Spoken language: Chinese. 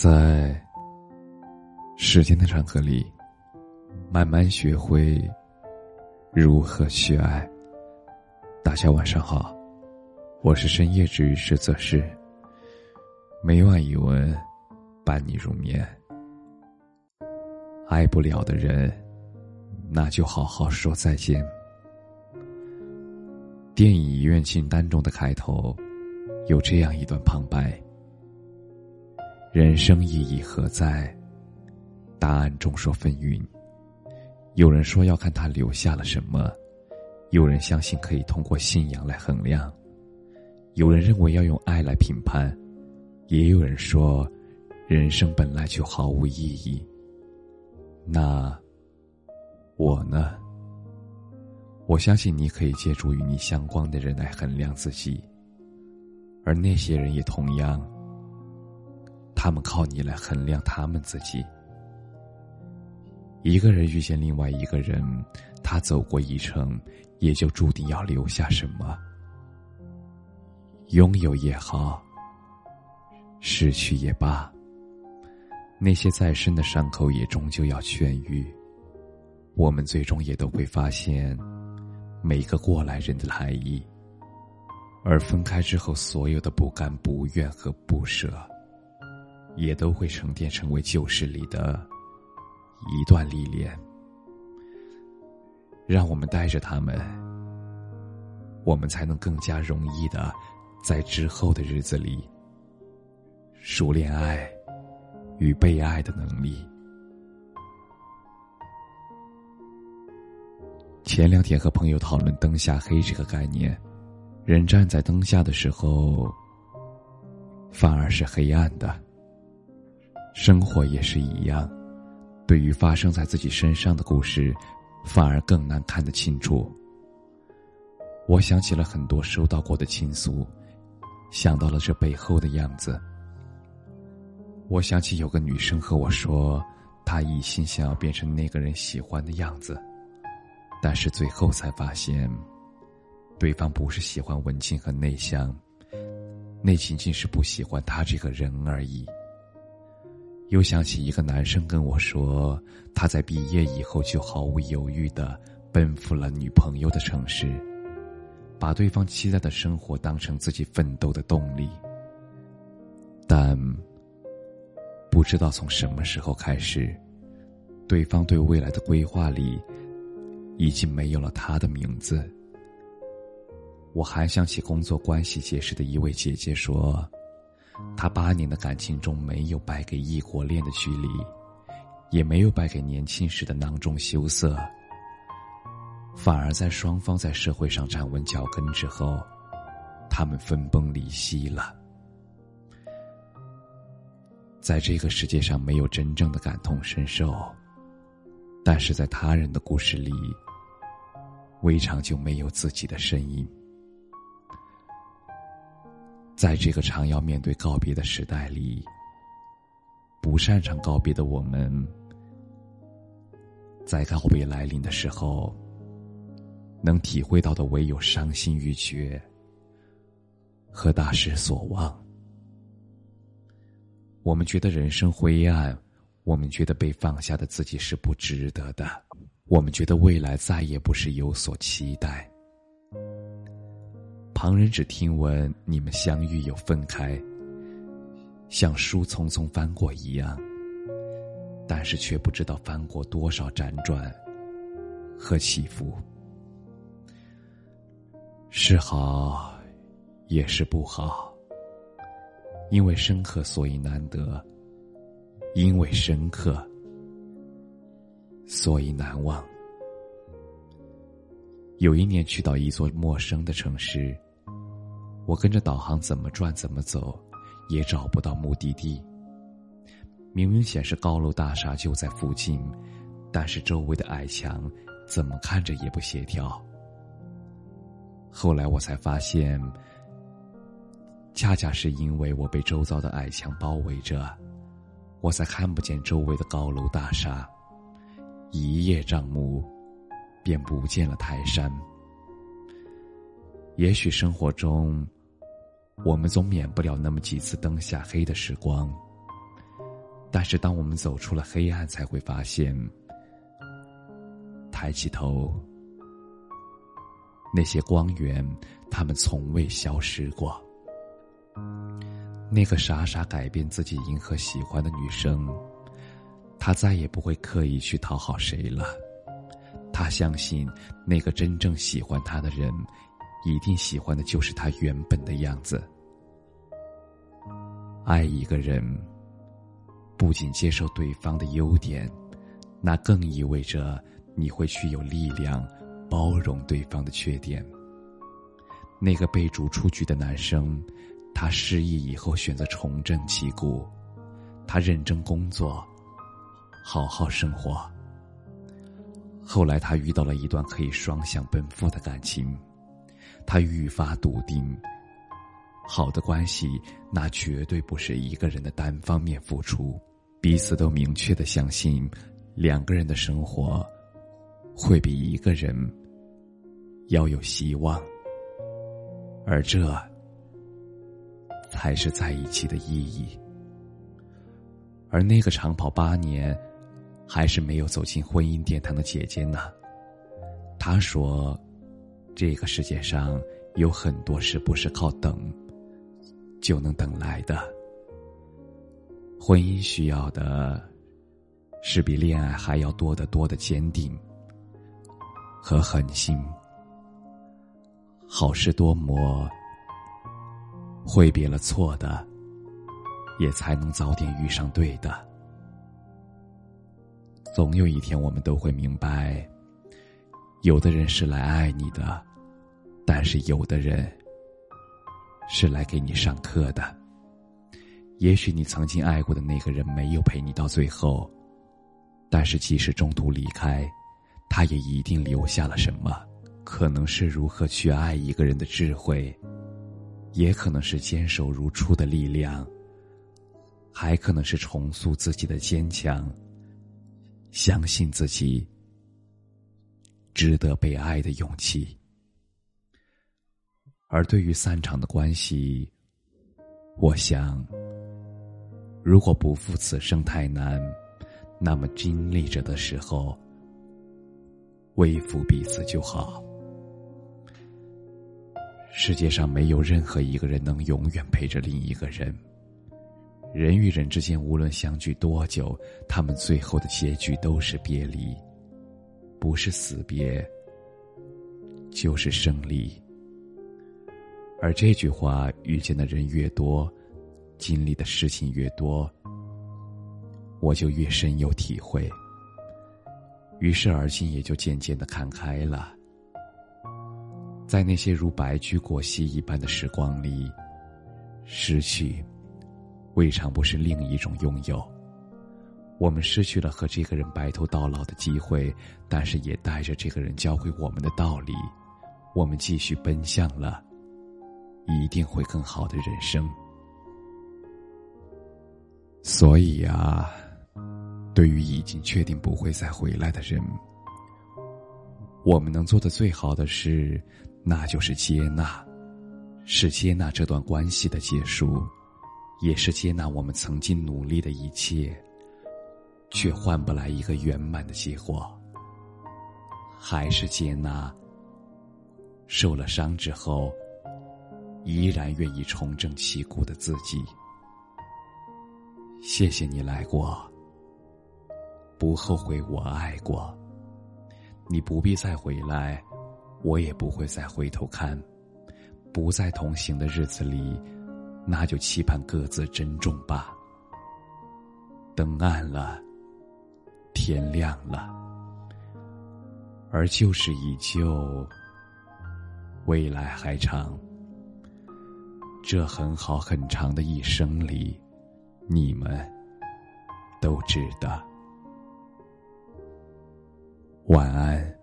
在时间的长河里，慢慢学会如何去爱。大家晚上好，我是深夜治愈师则是每晚一文伴你入眠。爱不了的人，那就好好说再见。电影《遗愿清单》中的开头有这样一段旁白。人生意义何在？答案众说纷纭。有人说要看他留下了什么，有人相信可以通过信仰来衡量，有人认为要用爱来评判，也有人说，人生本来就毫无意义。那我呢？我相信你可以借助与你相关的人来衡量自己，而那些人也同样。他们靠你来衡量他们自己。一个人遇见另外一个人，他走过一程，也就注定要留下什么。拥有也好，失去也罢，那些再深的伤口也终究要痊愈。我们最终也都会发现，每个过来人的来意，而分开之后，所有的不甘、不愿和不舍。也都会沉淀成为旧事里的一段历练，让我们带着他们，我们才能更加容易的在之后的日子里熟练爱与被爱的能力。前两天和朋友讨论“灯下黑”这个概念，人站在灯下的时候，反而是黑暗的。生活也是一样，对于发生在自己身上的故事，反而更难看得清楚。我想起了很多收到过的倾诉，想到了这背后的样子。我想起有个女生和我说，她一心想要变成那个人喜欢的样子，但是最后才发现，对方不是喜欢文静和内向，那仅仅是不喜欢他这个人而已。又想起一个男生跟我说，他在毕业以后就毫无犹豫的奔赴了女朋友的城市，把对方期待的生活当成自己奋斗的动力。但不知道从什么时候开始，对方对未来的规划里已经没有了他的名字。我还想起工作关系结识的一位姐姐说。他八年的感情中没有败给异国恋的距离，也没有败给年轻时的囊中羞涩，反而在双方在社会上站稳脚跟之后，他们分崩离析了。在这个世界上，没有真正的感同身受，但是在他人的故事里，未尝就没有自己的身影。在这个常要面对告别的时代里，不擅长告别的我们，在告别来临的时候，能体会到的唯有伤心欲绝和大失所望。我们觉得人生灰暗，我们觉得被放下的自己是不值得的，我们觉得未来再也不是有所期待。旁人只听闻你们相遇又分开，像书匆匆翻过一样，但是却不知道翻过多少辗转和起伏，是好，也是不好。因为深刻，所以难得；因为深刻，所以难忘。有一年去到一座陌生的城市。我跟着导航怎么转怎么走，也找不到目的地。明明显示高楼大厦就在附近，但是周围的矮墙怎么看着也不协调。后来我才发现，恰恰是因为我被周遭的矮墙包围着，我才看不见周围的高楼大厦。一叶障目，便不见了泰山。也许生活中。我们总免不了那么几次灯下黑的时光，但是当我们走出了黑暗，才会发现，抬起头，那些光源，他们从未消失过。那个傻傻改变自己迎合喜欢的女生，她再也不会刻意去讨好谁了。她相信，那个真正喜欢她的人，一定喜欢的就是他原本的样子。爱一个人，不仅接受对方的优点，那更意味着你会去有力量包容对方的缺点。那个被逐出局的男生。他失忆以后选择重振旗鼓，他认真工作，好好生活。后来他遇到了一段可以双向奔赴的感情，他愈发笃定，好的关系那绝对不是一个人的单方面付出，彼此都明确的相信，两个人的生活会比一个人要有希望，而这。才是在一起的意义。而那个长跑八年，还是没有走进婚姻殿堂的姐姐呢？她说：“这个世界上有很多事不是靠等就能等来的。婚姻需要的，是比恋爱还要多得多的坚定和狠心。好事多磨。”挥别了错的，也才能早点遇上对的。总有一天，我们都会明白，有的人是来爱你的，但是有的人是来给你上课的。也许你曾经爱过的那个人没有陪你到最后，但是即使中途离开，他也一定留下了什么，可能是如何去爱一个人的智慧。也可能是坚守如初的力量，还可能是重塑自己的坚强。相信自己，值得被爱的勇气。而对于散场的关系，我想，如果不负此生太难，那么经历着的时候，微服彼此就好。世界上没有任何一个人能永远陪着另一个人。人与人之间，无论相聚多久，他们最后的结局都是别离，不是死别，就是胜利。而这句话，遇见的人越多，经历的事情越多，我就越深有体会。于是，而今也就渐渐的看开了。在那些如白驹过隙一般的时光里，失去，未尝不是另一种拥有。我们失去了和这个人白头到老的机会，但是也带着这个人教会我们的道理，我们继续奔向了一定会更好的人生。所以啊，对于已经确定不会再回来的人，我们能做的最好的事。那就是接纳，是接纳这段关系的结束，也是接纳我们曾经努力的一切，却换不来一个圆满的结果。还是接纳，受了伤之后，依然愿意重整旗鼓的自己。谢谢你来过，不后悔我爱过，你不必再回来。我也不会再回头看，不再同行的日子里，那就期盼各自珍重吧。灯暗了，天亮了，而就是依旧，未来还长。这很好很长的一生里，你们都值得。晚安。